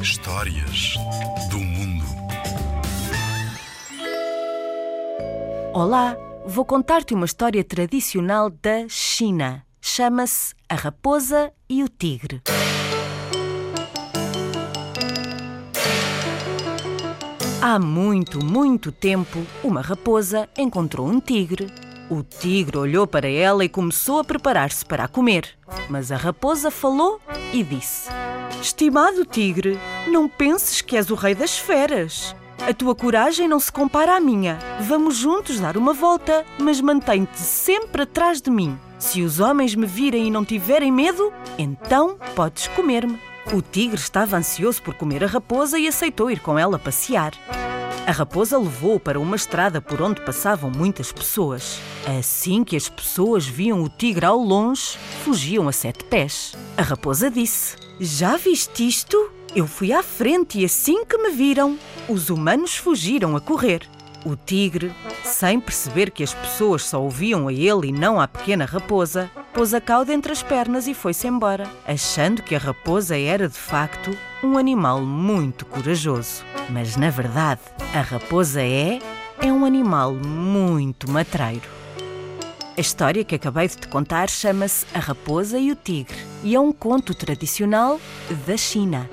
Histórias do mundo. Olá, vou contar-te uma história tradicional da China. Chama-se A Raposa e o Tigre. Há muito, muito tempo, uma raposa encontrou um tigre. O tigre olhou para ela e começou a preparar-se para a comer. Mas a raposa falou e disse: Estimado tigre, não penses que és o rei das feras. A tua coragem não se compara à minha. Vamos juntos dar uma volta, mas mantém-te sempre atrás de mim. Se os homens me virem e não tiverem medo, então podes comer-me. O tigre estava ansioso por comer a raposa e aceitou ir com ela passear. A raposa levou-o para uma estrada por onde passavam muitas pessoas. Assim que as pessoas viam o tigre ao longe, fugiam a sete pés. A raposa disse: Já viste isto? Eu fui à frente e assim que me viram, os humanos fugiram a correr. O tigre, sem perceber que as pessoas só ouviam a ele e não à pequena raposa, pôs a cauda entre as pernas e foi-se embora, achando que a raposa era de facto um animal muito corajoso. Mas na verdade, a raposa é é um animal muito matreiro. A história que acabei de te contar chama-se A Raposa e o Tigre e é um conto tradicional da China.